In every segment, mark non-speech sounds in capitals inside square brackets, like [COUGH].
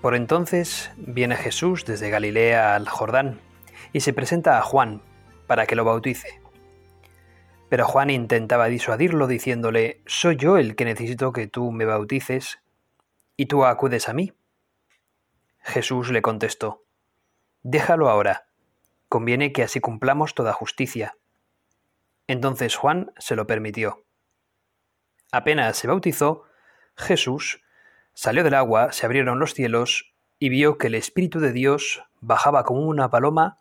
Por entonces viene Jesús desde Galilea al Jordán y se presenta a Juan para que lo bautice. Pero Juan intentaba disuadirlo diciéndole, Soy yo el que necesito que tú me bautices y tú acudes a mí. Jesús le contestó, Déjalo ahora, conviene que así cumplamos toda justicia. Entonces Juan se lo permitió. Apenas se bautizó, Jesús Salió del agua, se abrieron los cielos, y vio que el Espíritu de Dios bajaba como una paloma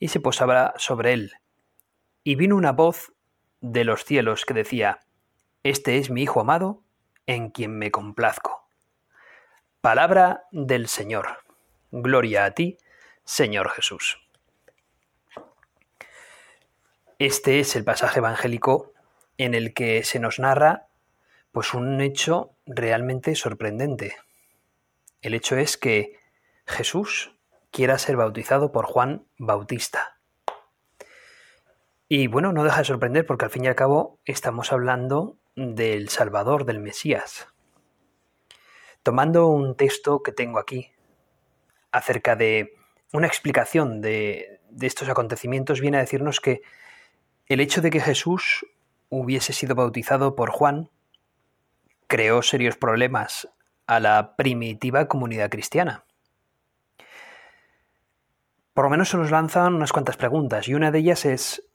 y se posaba sobre él. Y vino una voz de los cielos que decía, Este es mi Hijo amado, en quien me complazco. Palabra del Señor. Gloria a ti, Señor Jesús. Este es el pasaje evangélico en el que se nos narra pues un hecho realmente sorprendente. El hecho es que Jesús quiera ser bautizado por Juan Bautista. Y bueno, no deja de sorprender porque al fin y al cabo estamos hablando del Salvador, del Mesías. Tomando un texto que tengo aquí acerca de una explicación de, de estos acontecimientos, viene a decirnos que el hecho de que Jesús hubiese sido bautizado por Juan creó serios problemas a la primitiva comunidad cristiana. Por lo menos se nos lanzan unas cuantas preguntas y una de ellas es,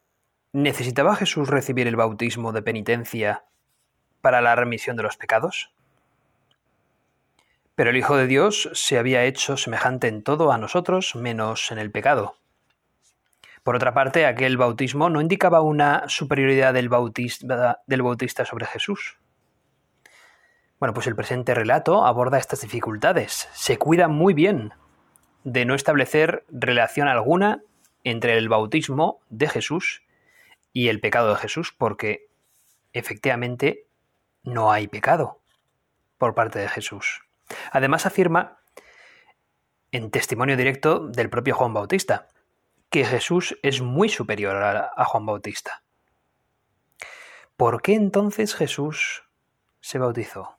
¿necesitaba Jesús recibir el bautismo de penitencia para la remisión de los pecados? Pero el Hijo de Dios se había hecho semejante en todo a nosotros menos en el pecado. Por otra parte, aquel bautismo no indicaba una superioridad del bautista, del bautista sobre Jesús. Bueno, pues el presente relato aborda estas dificultades. Se cuida muy bien de no establecer relación alguna entre el bautismo de Jesús y el pecado de Jesús, porque efectivamente no hay pecado por parte de Jesús. Además afirma, en testimonio directo del propio Juan Bautista, que Jesús es muy superior a, Juan Bautista. ¿Por qué entonces Jesús se bautizó?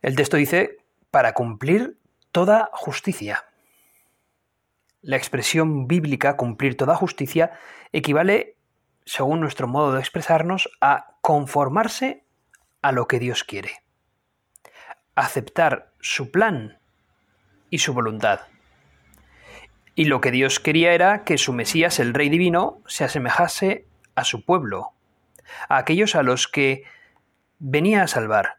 El texto dice, para cumplir toda justicia. La expresión bíblica cumplir toda justicia equivale, según nuestro modo de expresarnos, a conformarse a lo que Dios quiere, aceptar su plan y su voluntad. Y lo que Dios quería era que su Mesías, el Rey Divino, se asemejase a su pueblo, a aquellos a los que venía a salvar,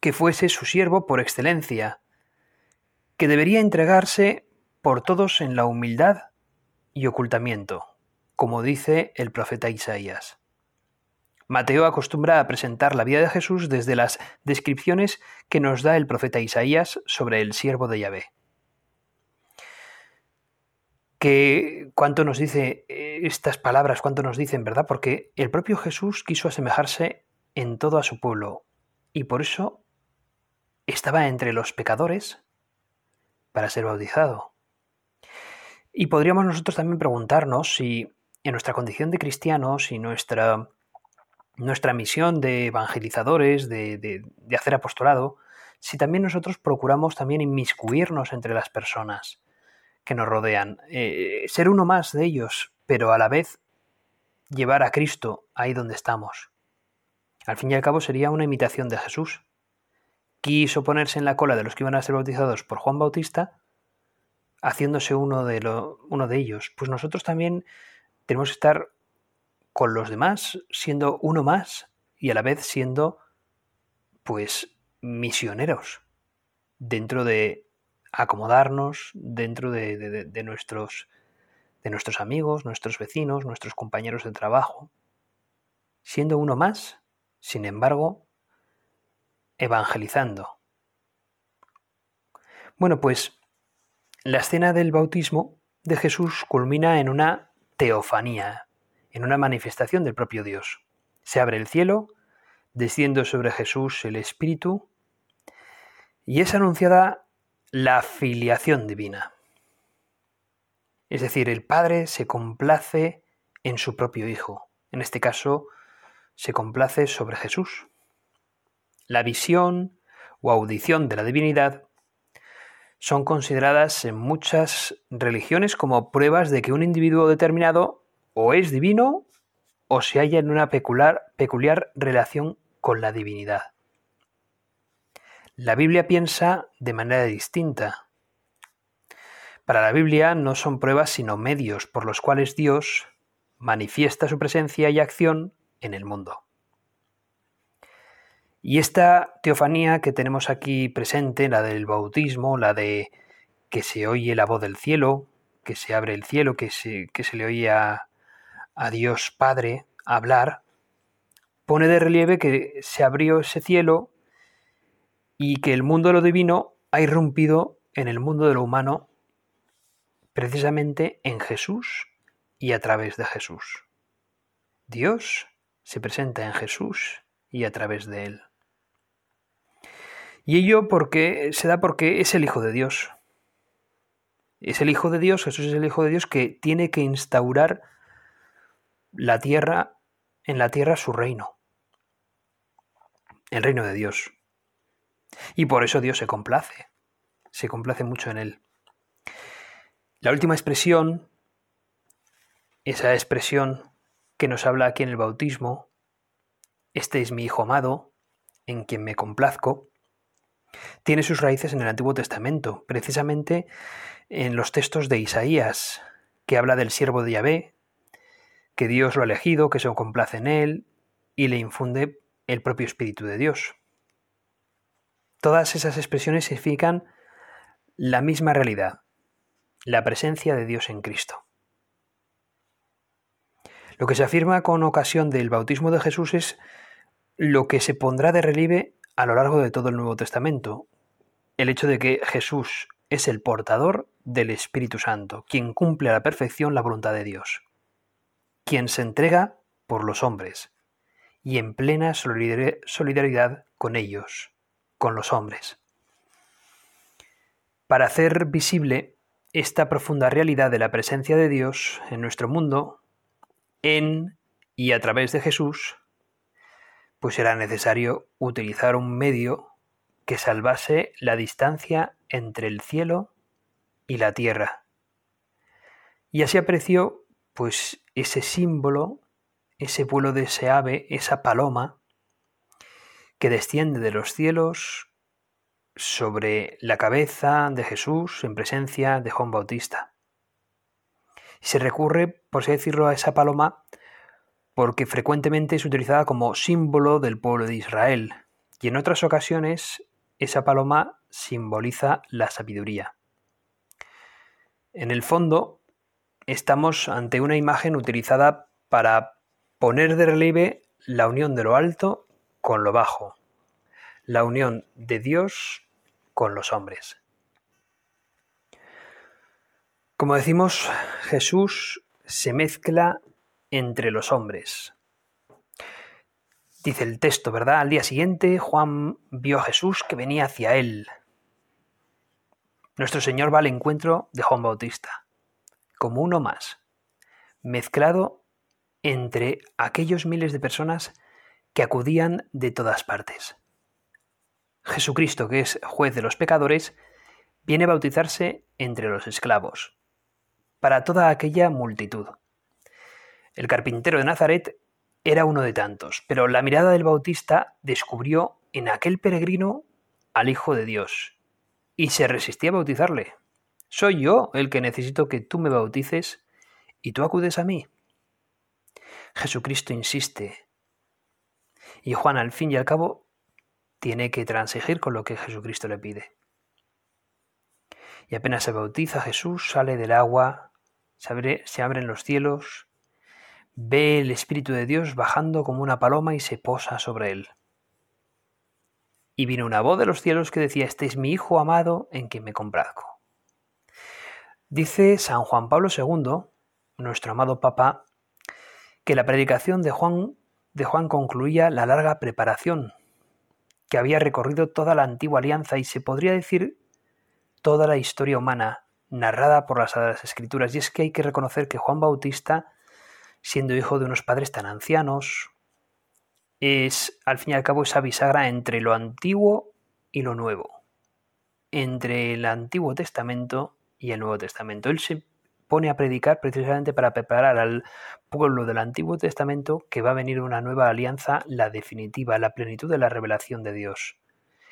que fuese su siervo por excelencia, que debería entregarse por todos en la humildad y ocultamiento, como dice el profeta Isaías. Mateo acostumbra a presentar la vida de Jesús desde las descripciones que nos da el profeta Isaías sobre el siervo de Yahvé. Que cuánto nos dice eh, estas palabras, cuánto nos dicen, ¿verdad? Porque el propio Jesús quiso asemejarse en todo a su pueblo y por eso estaba entre los pecadores para ser bautizado. Y podríamos nosotros también preguntarnos si en nuestra condición de cristianos y nuestra, nuestra misión de evangelizadores, de, hacer apostolado, si también nosotros procuramos también inmiscuirnos entre las personas que nos rodean, eh, ser uno más de ellos, pero a la vez llevar a Cristo ahí donde estamos. Al fin y al cabo sería una imitación de Jesús quiso ponerse en la cola de los que iban a ser bautizados por Juan Bautista, haciéndose uno de, uno de ellos. Pues nosotros también tenemos que estar con los demás, siendo uno más y a la vez siendo, pues, misioneros dentro de acomodarnos, dentro de, de nuestros, de nuestros amigos, nuestros vecinos, nuestros compañeros de trabajo. Siendo uno más, sin embargo, evangelizando. Bueno, pues la escena del bautismo de Jesús culmina en una teofanía, en una manifestación del propio Dios. Se abre el cielo, desciende sobre Jesús el Espíritu, y es anunciada la filiación divina. Es decir, el Padre se complace en su propio Hijo. En este caso, se complace sobre Jesús. La visión o audición de la divinidad son consideradas en muchas religiones como pruebas de que un individuo determinado o es divino o se halla en una peculiar, peculiar relación con la divinidad. La Biblia piensa de manera distinta. Para la Biblia no son pruebas sino medios por los cuales Dios manifiesta su presencia y acción en el mundo. Y esta teofanía que tenemos aquí presente, la del bautismo, la de que se oye la voz del cielo, que se abre el cielo, que se, que se le oye a, a Dios Padre hablar, pone de relieve que se abrió ese cielo y que el mundo de lo divino ha irrumpido en el mundo de lo humano precisamente en Jesús y a través de Jesús. Dios se presenta en Jesús y a través de él. Y ello porque se da porque es el Hijo de Dios. Es el Hijo de Dios, Jesús es el Hijo de Dios que tiene que instaurar la tierra, en la tierra su reino. El reino de Dios. Y por eso Dios se complace. Se complace mucho en él. La última expresión, esa expresión que nos habla aquí en el bautismo, este es mi Hijo amado, en quien me complazco, tiene sus raíces en el Antiguo Testamento, precisamente en los textos de Isaías, que habla del siervo de Yahvé, que Dios lo ha elegido, que se complace en él y le infunde el propio Espíritu de Dios. Todas esas expresiones significan la misma realidad, la presencia de Dios en Cristo. Lo que se afirma con ocasión del bautismo de Jesús es lo que se pondrá de relieve a lo largo de todo el Nuevo Testamento, el hecho de que Jesús es el portador del Espíritu Santo, quien cumple a la perfección la voluntad de Dios, quien se entrega por los hombres y en plena solidaridad con ellos, con los hombres. Para hacer visible esta profunda realidad de la presencia de Dios en nuestro mundo, en y a través de Jesús, pues era necesario utilizar un medio que salvase la distancia entre el cielo y la tierra. Y así apreció pues ese símbolo, ese vuelo de ese ave, esa paloma, que desciende de los cielos sobre la cabeza de Jesús en presencia de Juan Bautista. Se recurre, por así decirlo, a esa paloma porque frecuentemente es utilizada como símbolo del pueblo de Israel, y en otras ocasiones esa paloma simboliza la sabiduría. En el fondo, estamos ante una imagen utilizada para poner de relieve la unión de lo alto con lo bajo, la unión de Dios con los hombres. Como decimos, Jesús se mezcla entre los hombres. Dice el texto, ¿verdad? Al día siguiente Juan vio a Jesús que venía hacia él. Nuestro Señor va al encuentro de Juan Bautista, como uno más, mezclado entre aquellos miles de personas que acudían de todas partes. Jesucristo, que es juez de los pecadores, viene a bautizarse entre los esclavos, para toda aquella multitud. El carpintero de Nazaret era uno de tantos, pero la mirada del Bautista descubrió en aquel peregrino al Hijo de Dios y se resistía a bautizarle. Soy yo el que necesito que tú me bautices y tú acudes a mí. Jesucristo insiste. Y Juan al fin y al cabo tiene que transigir con lo que Jesucristo le pide. Y apenas se bautiza Jesús, sale del agua, se, se abren los cielos, ve el Espíritu de Dios bajando como una paloma y se posa sobre él. y vino una voz de los cielos que decía, este es mi Hijo amado en quien me complazco. Dice San Juan Pablo II, nuestro amado Papa, que la predicación de Juan, de Juan concluía la larga preparación que había recorrido toda la antigua alianza y se podría decir toda la historia humana narrada por las Sagradas Escrituras. Y es que hay que reconocer que Juan Bautista, siendo hijo de unos padres tan ancianos, es al fin y al cabo esa bisagra entre lo antiguo y lo nuevo, entre el Antiguo Testamento y el Nuevo Testamento. Él se pone a predicar precisamente para preparar al pueblo del Antiguo Testamento que va a venir una nueva alianza, la definitiva, la plenitud de la revelación de Dios,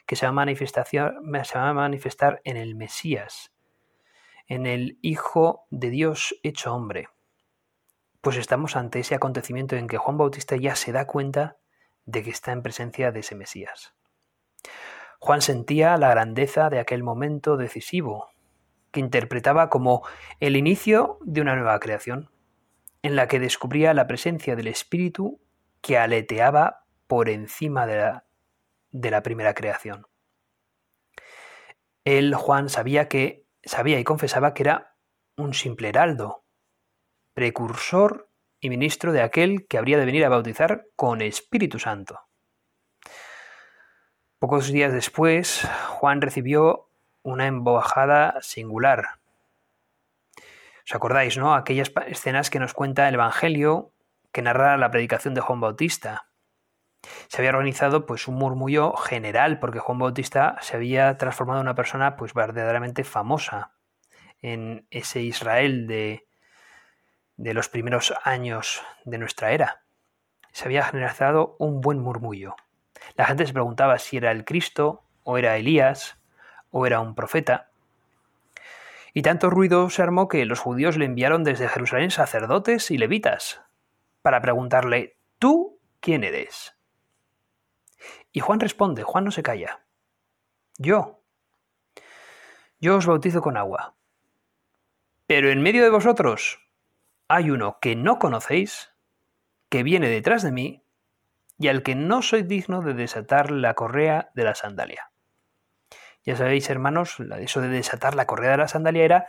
que se va a, se va a manifestar en el Mesías, en el Hijo de Dios hecho hombre. Pues estamos ante ese acontecimiento en que Juan Bautista ya se da cuenta de que está en presencia de ese Mesías. Juan sentía la grandeza de aquel momento decisivo, que interpretaba como el inicio de una nueva creación, en la que descubría la presencia del Espíritu que aleteaba por encima de la, de la primera creación. Él, Juan, sabía que sabía y confesaba que era un simple heraldo, precursor y ministro de aquel que habría de venir a bautizar con Espíritu Santo. Pocos días después, Juan recibió una embojada singular. ¿Os acordáis, no? Aquellas escenas que nos cuenta el Evangelio que narra la predicación de Juan Bautista. Se había organizado pues un murmullo general porque Juan Bautista se había transformado en una persona pues verdaderamente famosa en ese Israel de, de los primeros años de nuestra era. Se había generado un buen murmullo. La gente se preguntaba si era el Cristo, o era Elías, o era un profeta. Y tanto ruido se armó que los judíos le enviaron desde Jerusalén sacerdotes y levitas para preguntarle, ¿tú quién eres? Y Juan responde, Juan no se calla. Yo. Yo os bautizo con agua. Pero en medio de vosotros hay uno que no conocéis, que viene detrás de mí, y al que no soy digno de desatar la correa de la sandalia. Ya sabéis, hermanos, eso de desatar la correa de la sandalia era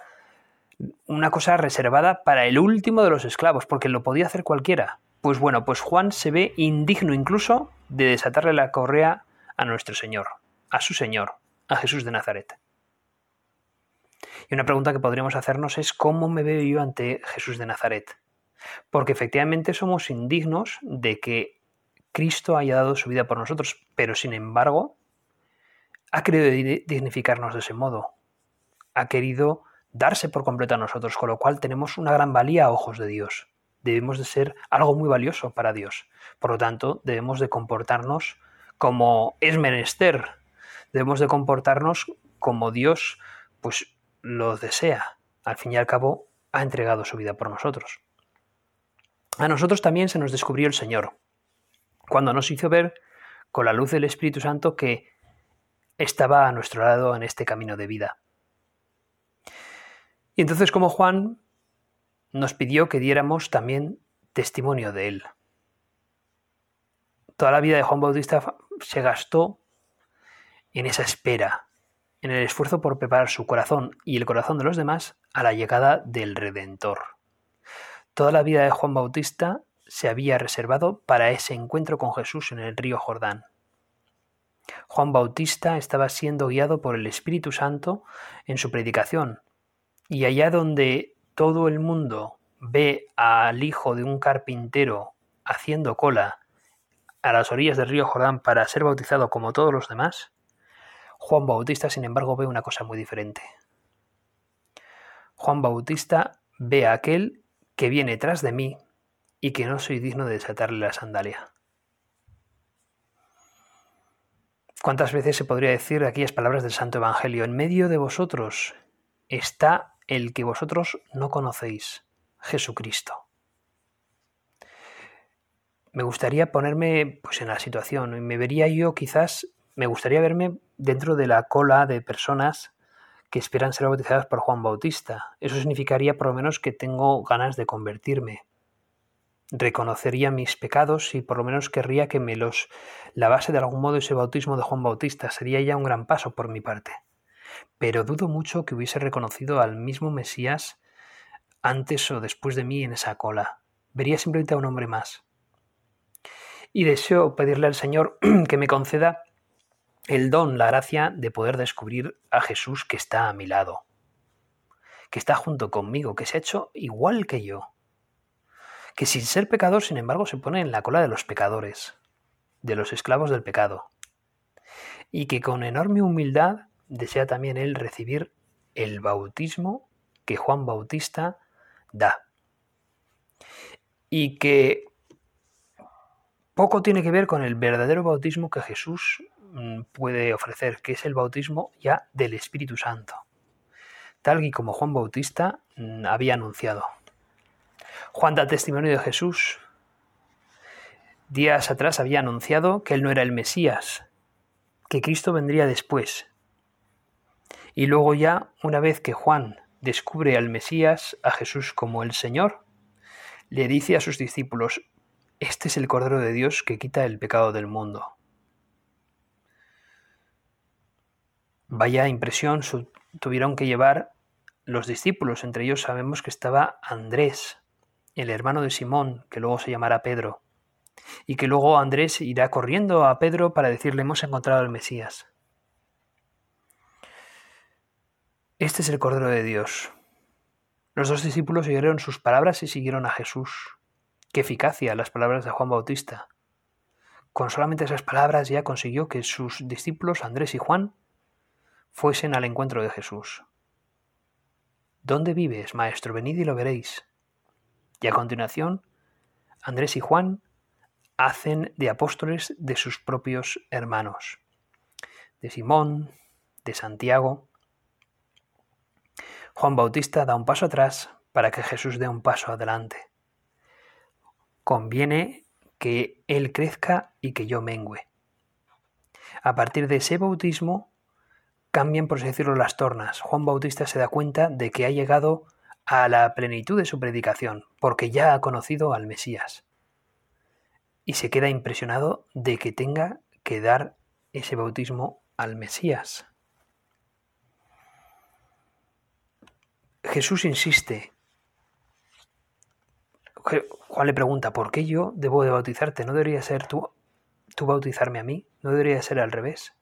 una cosa reservada para el último de los esclavos, porque lo podía hacer cualquiera. Pues bueno, pues Juan se ve indigno incluso de desatarle la correa a nuestro Señor, a su Señor, a Jesús de Nazaret. Y una pregunta que podríamos hacernos es ¿cómo me veo yo ante Jesús de Nazaret? Porque efectivamente somos indignos de que Cristo haya dado su vida por nosotros, pero sin embargo ha querido dignificarnos de ese modo. Ha querido darse por completo a nosotros, con lo cual tenemos una gran valía a ojos de Dios. Debemos de ser algo muy valioso para Dios. Por lo tanto, debemos de comportarnos como es menester. Debemos de comportarnos como Dios pues lo desea. Al fin y al cabo, ha entregado su vida por nosotros. A nosotros también se nos descubrió el Señor, cuando nos hizo ver con la luz del Espíritu Santo que estaba a nuestro lado en este camino de vida. Y entonces como Juan nos pidió que diéramos también testimonio de él. Toda la vida de Juan Bautista se gastó en esa espera, en el esfuerzo por preparar su corazón y el corazón de los demás a la llegada del Redentor. Toda la vida de Juan Bautista se había reservado para ese encuentro con Jesús en el río Jordán. Juan Bautista estaba siendo guiado por el Espíritu Santo en su predicación, y allá donde todo el mundo ve al hijo de un carpintero haciendo cola a las orillas del río Jordán para ser bautizado como todos los demás, Juan Bautista, sin embargo, ve una cosa muy diferente. Juan Bautista ve a aquel que viene tras de mí y que no soy digno de desatarle la sandalia. ¿Cuántas veces se podría decir aquellas palabras del Santo Evangelio? En medio de vosotros está el que vosotros no conocéis, Jesucristo. Me gustaría ponerme pues, en la situación y me vería yo quizás me gustaría verme dentro de la cola de personas que esperan ser bautizadas por Juan Bautista. Eso significaría por lo menos que tengo ganas de convertirme. reconocería mis pecados y por lo menos querría que me los lavase de algún modo ese bautismo de Juan Bautista. Sería ya un gran paso por mi parte. Pero dudo mucho que hubiese reconocido al mismo Mesías antes o después de mí en esa cola. Vería simplemente a un hombre más. Y deseo pedirle al Señor [CLEARS THROAT] que me conceda el don, la gracia de poder descubrir a Jesús que está a mi lado, que está junto conmigo, que se ha hecho igual que yo que sin ser pecador, sin embargo, se pone en la cola de los pecadores, de los esclavos del pecado, y que con enorme humildad desea también él recibir el bautismo que Juan Bautista da. Y que poco tiene que ver con el verdadero bautismo que Jesús puede ofrecer, que es el bautismo ya del Espíritu Santo, tal y como Juan Bautista mm, había anunciado. Juan da testimonio de Jesús. Días atrás había anunciado que él no era el Mesías, que Cristo vendría después. Y luego ya, una vez que Juan descubre al Mesías, a Jesús como el Señor, le dice a sus discípulos, este es el Cordero de Dios que quita el pecado del mundo. Vaya impresión tuvieron que llevar los discípulos, entre ellos sabemos que estaba Andrés, el hermano de Simón, que luego se llamará Pedro, y que luego Andrés irá corriendo a Pedro para decirle hemos encontrado al Mesías. Este es el Cordero de Dios. Los dos discípulos siguieron sus palabras y siguieron a Jesús. Qué eficacia las palabras de Juan Bautista. Con solamente esas palabras ya consiguió que sus discípulos Andrés y Juan fuesen al encuentro de Jesús. ¿Dónde vives, maestro? Venid y lo veréis. Y a continuación, Andrés y Juan hacen de apóstoles de sus propios hermanos, de Simón, de Santiago. Juan Bautista da un paso atrás para que Jesús dé un paso adelante. Conviene que Él crezca y que yo mengüe. A partir de ese bautismo cambian, por así decirlo, las tornas. Juan Bautista se da cuenta de que ha llegado a la plenitud de su predicación, porque ya ha conocido al Mesías. Y se queda impresionado de que tenga que dar ese bautismo al Mesías. Jesús insiste. Juan le pregunta, ¿por qué yo debo de bautizarte? ¿No debería ser tú, tú bautizarme a mí? ¿No debería ser al revés?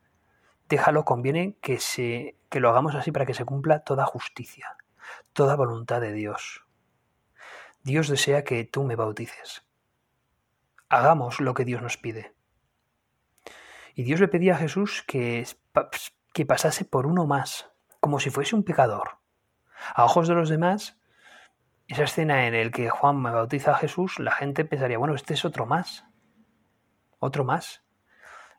Déjalo, conviene que, se, que lo hagamos así para que se cumpla toda justicia toda voluntad de Dios. Dios desea que tú me bautices. Hagamos lo que Dios nos pide. Y Dios le pedía a Jesús que, que pasase por uno más, como si fuese un pecador. A ojos de los demás, esa escena en la que Juan me bautiza a Jesús, la gente pensaría, bueno, este es otro más. Otro más.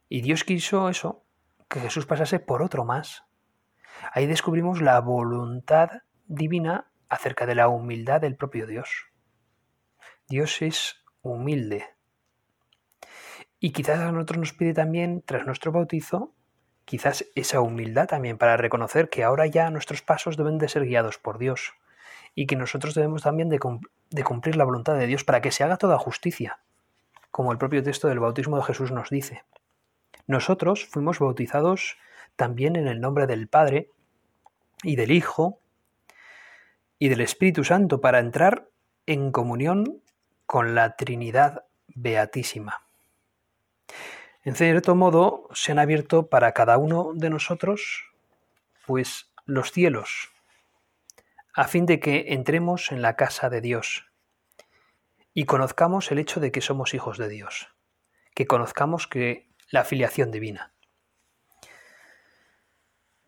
Y Dios quiso eso, que Jesús pasase por otro más. Ahí descubrimos la voluntad divina acerca de la humildad del propio Dios. Dios es humilde. Y quizás a nosotros nos pide también, tras nuestro bautizo, quizás esa humildad también para reconocer que ahora ya nuestros pasos deben de ser guiados por Dios y que nosotros debemos también de, de cumplir la voluntad de Dios para que se haga toda justicia, como el propio texto del bautismo de Jesús nos dice. Nosotros fuimos bautizados también en el nombre del Padre y del Hijo y del Espíritu Santo para entrar en comunión con la Trinidad Beatísima. En cierto modo, se han abierto para cada uno de nosotros, pues, los cielos, a fin de que entremos en la casa de Dios y conozcamos el hecho de que somos hijos de Dios, que conozcamos que la filiación divina.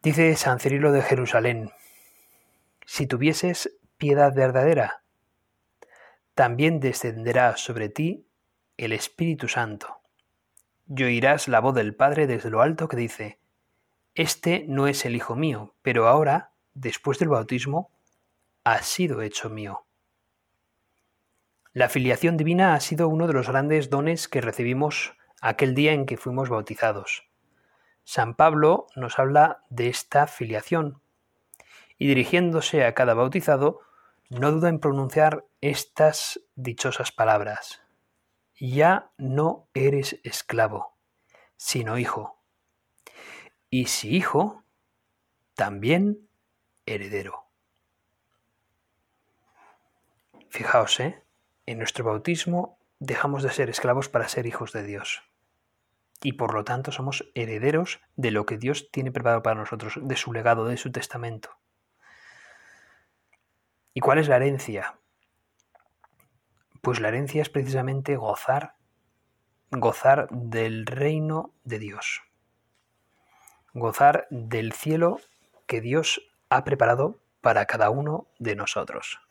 Dice San Cirilo de Jerusalén, si tuvieses piedad verdadera, también descenderá sobre ti el Espíritu Santo. Y oirás la voz del Padre desde lo alto que dice, Este no es el Hijo mío, pero ahora, después del bautismo, ha sido hecho mío. La filiación divina ha sido uno de los grandes dones que recibimos aquel día en que fuimos bautizados. San Pablo nos habla de esta filiación y dirigiéndose a cada bautizado, no duda en pronunciar estas dichosas palabras. Ya no eres esclavo, sino hijo. Y si hijo, también heredero. Fijaos, ¿eh? en nuestro bautismo dejamos de ser esclavos para ser hijos de Dios. Y por lo tanto somos herederos de lo que Dios tiene preparado para nosotros, de su legado, de su testamento. ¿Y cuál es la herencia? Pues la herencia es precisamente gozar, gozar del reino de Dios, gozar del cielo que Dios ha preparado para cada uno de nosotros.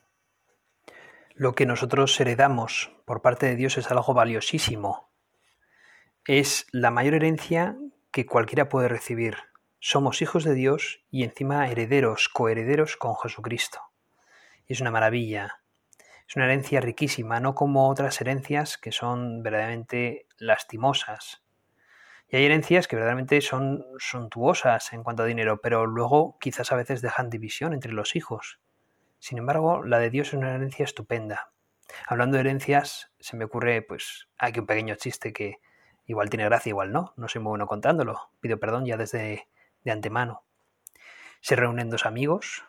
Lo que nosotros heredamos por parte de Dios es algo valiosísimo. Es la mayor herencia que cualquiera puede recibir. Somos hijos de Dios y encima herederos, coherederos con Jesucristo y es una maravilla. Es una herencia riquísima, no como otras herencias que son verdaderamente lastimosas. Y hay herencias que verdaderamente son suntuosas en cuanto a dinero, pero luego quizás a veces dejan división entre los hijos. Sin embargo, la de Dios es una herencia estupenda. Hablando de herencias, se me ocurre, pues, aquí un pequeño chiste que igual tiene gracia, igual no. No soy muy bueno contándolo. Pido perdón ya desde de antemano. Se reúnen dos amigos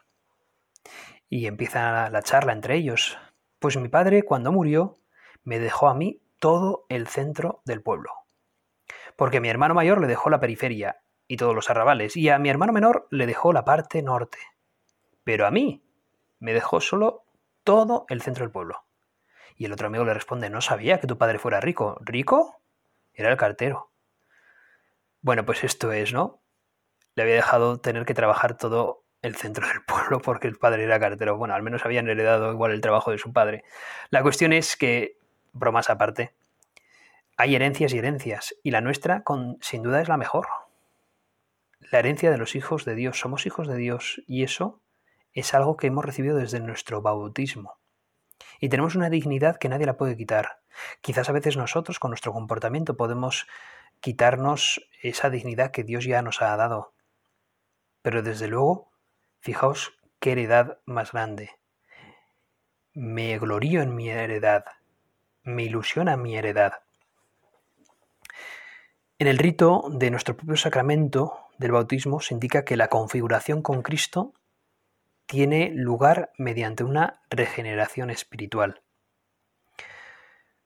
y empieza la charla entre ellos. Pues mi padre, cuando murió, me dejó a mí todo el centro del pueblo. Porque mi hermano mayor le dejó la periferia y todos los arrabales, y a mi hermano menor le dejó la parte norte. Pero a mí me dejó solo todo el centro del pueblo. Y el otro amigo le responde, no sabía que tu padre fuera rico. ¿Rico? Era el cartero. Bueno, pues esto es, ¿no? Le había dejado tener que trabajar todo el centro del pueblo [LAUGHS] porque el padre era cartero. Bueno, al menos habían heredado igual el trabajo de su padre. La cuestión es que, bromas aparte, hay herencias y herencias, y la nuestra con, sin duda es la mejor. La herencia de los hijos de Dios. Somos hijos de Dios y eso es algo que hemos recibido desde nuestro bautismo. Y tenemos una dignidad que nadie la puede quitar. Quizás a veces nosotros con nuestro comportamiento podemos quitarnos esa dignidad que Dios ya nos ha dado. Pero desde luego Fijaos qué heredad más grande. Me glorío en mi heredad, me ilusiona mi heredad. En el rito de nuestro propio sacramento del bautismo se indica que la configuración con Cristo tiene lugar mediante una regeneración espiritual.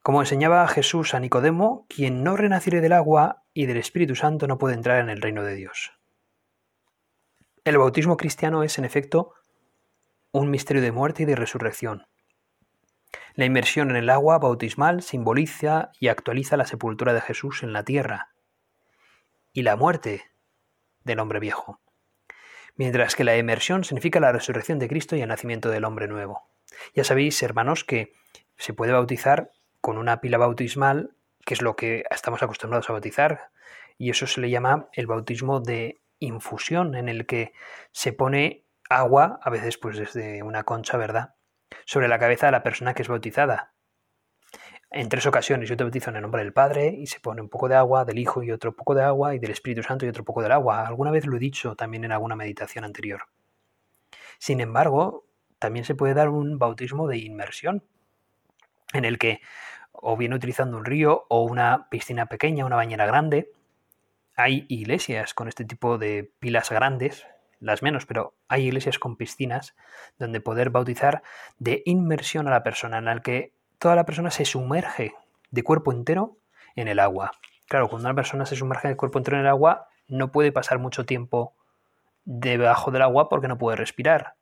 Como enseñaba Jesús a Nicodemo, quien no renaciere del agua y del Espíritu Santo no puede entrar en el reino de Dios. El bautismo cristiano es, en efecto, un misterio de muerte y de resurrección. La inmersión en el agua bautismal simboliza y actualiza la sepultura de Jesús en la tierra y la muerte del hombre viejo, mientras que la inmersión significa la resurrección de Cristo y el nacimiento del hombre nuevo. Ya sabéis, hermanos, que se puede bautizar con una pila bautismal, que es lo que estamos acostumbrados a bautizar, y eso se le llama el bautismo de infusión en el que se pone agua, a veces pues desde una concha, ¿verdad?, sobre la cabeza de la persona que es bautizada. En tres ocasiones yo te bautizo en el nombre del Padre y se pone un poco de agua, del Hijo y otro poco de agua, y del Espíritu Santo y otro poco del agua. Alguna vez lo he dicho también en alguna meditación anterior. Sin embargo, también se puede dar un bautismo de inmersión, en el que o bien utilizando un río o una piscina pequeña, una bañera grande, hay iglesias con este tipo de pilas grandes, las menos, pero hay iglesias con piscinas donde poder bautizar de inmersión a la persona, en la que toda la persona se sumerge de cuerpo entero en el agua. Claro, cuando una persona se sumerge de cuerpo entero en el agua, no puede pasar mucho tiempo debajo del agua porque no puede respirar.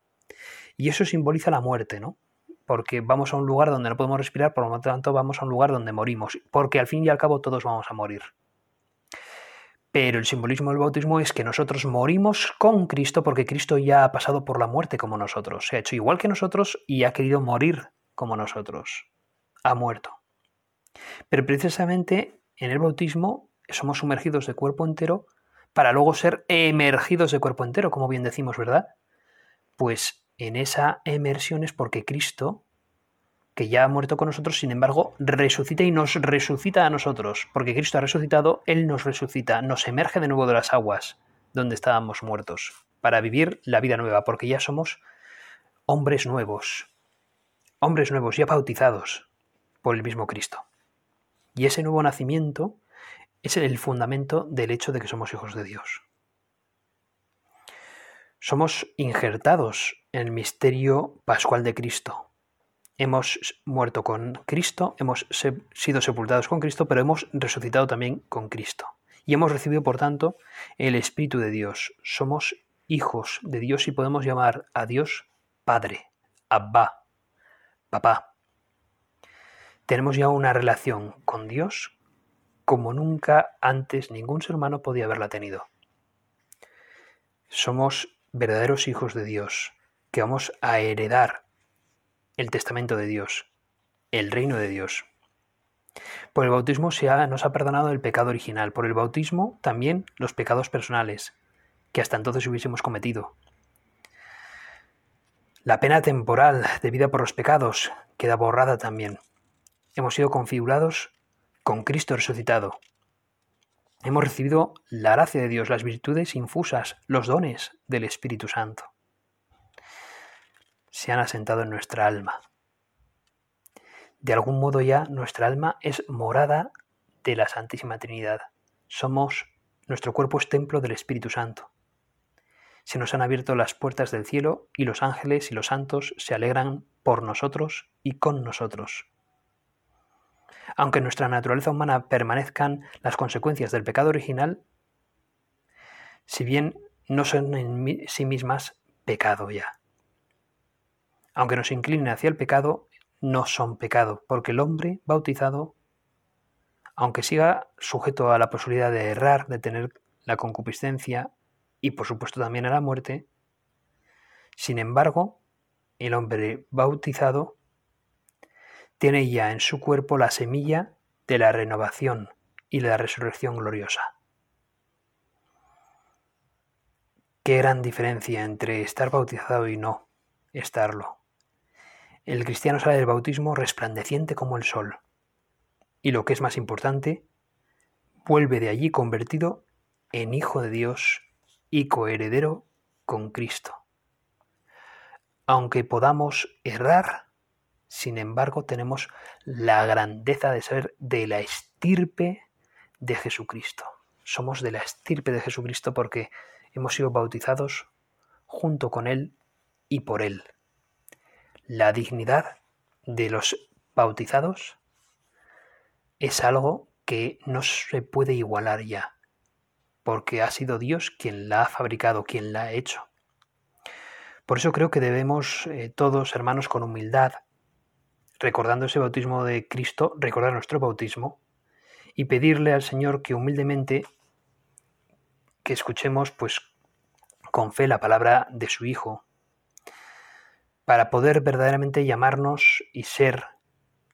Y eso simboliza la muerte, ¿no? Porque vamos a un lugar donde no podemos respirar, por lo tanto vamos a un lugar donde morimos, porque al fin y al cabo todos vamos a morir. Pero el simbolismo del bautismo es que nosotros morimos con Cristo porque Cristo ya ha pasado por la muerte como nosotros. Se ha hecho igual que nosotros y ha querido morir como nosotros. Ha muerto. Pero precisamente en el bautismo somos sumergidos de cuerpo entero para luego ser emergidos de cuerpo entero, como bien decimos, ¿verdad? Pues en esa emersión es porque Cristo que ya ha muerto con nosotros, sin embargo, resucita y nos resucita a nosotros, porque Cristo ha resucitado, Él nos resucita, nos emerge de nuevo de las aguas donde estábamos muertos, para vivir la vida nueva, porque ya somos hombres nuevos, hombres nuevos ya bautizados por el mismo Cristo. Y ese nuevo nacimiento es el fundamento del hecho de que somos hijos de Dios. Somos injertados en el misterio pascual de Cristo. Hemos muerto con Cristo, hemos sido sepultados con Cristo, pero hemos resucitado también con Cristo. Y hemos recibido, por tanto, el Espíritu de Dios. Somos hijos de Dios y podemos llamar a Dios Padre, Abba, Papá. Tenemos ya una relación con Dios como nunca antes ningún ser humano podía haberla tenido. Somos verdaderos hijos de Dios, que vamos a heredar el testamento de Dios, el reino de Dios. Por el bautismo se nos ha perdonado el pecado original, por el bautismo también los pecados personales, que hasta entonces hubiésemos cometido. La pena temporal debida por los pecados queda borrada también. Hemos sido configurados con Cristo resucitado. Hemos recibido la gracia de Dios, las virtudes infusas, los dones del Espíritu Santo. Se han asentado en nuestra alma. De algún modo ya nuestra alma es morada de la Santísima Trinidad. Somos, nuestro cuerpo es templo del Espíritu Santo. Se nos han abierto las puertas del cielo y los ángeles y los santos se alegran por nosotros y con nosotros. Aunque en nuestra naturaleza humana permanezcan las consecuencias del pecado original, si bien no son en sí mismas pecado ya. Aunque nos inclinen hacia el pecado, no son pecado, porque el hombre bautizado, aunque siga sujeto a la posibilidad de errar, de tener la concupiscencia y por supuesto también a la muerte, sin embargo, el hombre bautizado tiene ya en su cuerpo la semilla de la renovación y la resurrección gloriosa. Qué gran diferencia entre estar bautizado y no estarlo. El cristiano sale del bautismo resplandeciente como el sol. Y lo que es más importante, vuelve de allí convertido en hijo de Dios y coheredero con Cristo. Aunque podamos errar, sin embargo, tenemos la grandeza de ser de la estirpe de Jesucristo. Somos de la estirpe de Jesucristo porque hemos sido bautizados junto con Él y por Él. La dignidad de los bautizados es algo que no se puede igualar ya, porque ha sido Dios quien la ha fabricado, quien la ha hecho. Por eso creo que debemos eh, todos, hermanos, con humildad, recordando ese bautismo de Cristo, recordar nuestro bautismo y pedirle al Señor que humildemente que escuchemos pues con fe la palabra de su Hijo para poder verdaderamente llamarnos y ser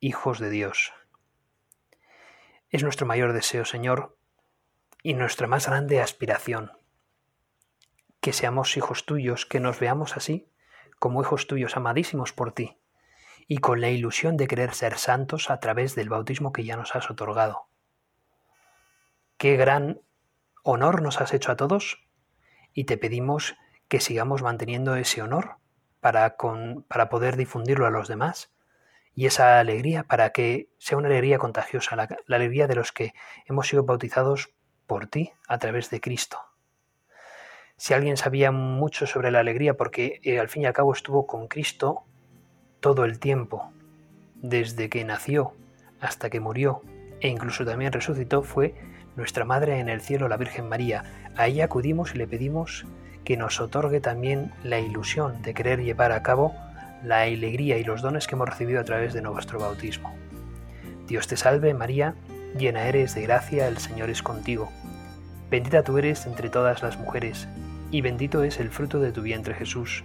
hijos de Dios. Es nuestro mayor deseo, Señor, y nuestra más grande aspiración, que seamos hijos tuyos, que nos veamos así, como hijos tuyos amadísimos por ti, y con la ilusión de querer ser santos a través del bautismo que ya nos has otorgado. Qué gran honor nos has hecho a todos y te pedimos que sigamos manteniendo ese honor para, con, para poder difundirlo a los demás y esa alegría para que sea una alegría contagiosa, la, alegría de los que hemos sido bautizados por ti a través de Cristo. Si alguien sabía mucho sobre la alegría porque eh, al fin y al cabo estuvo con Cristo todo el tiempo, desde que nació hasta que murió e incluso también resucitó, fue nuestra Madre en el cielo, la Virgen María. A ella acudimos y le pedimos que nos otorgue también la ilusión de querer llevar a cabo la alegría y los dones que hemos recibido a través de nuestro bautismo. Dios te salve María, llena eres de gracia, el Señor es contigo. Bendita tú eres entre todas las mujeres, y bendito es el fruto de tu vientre Jesús.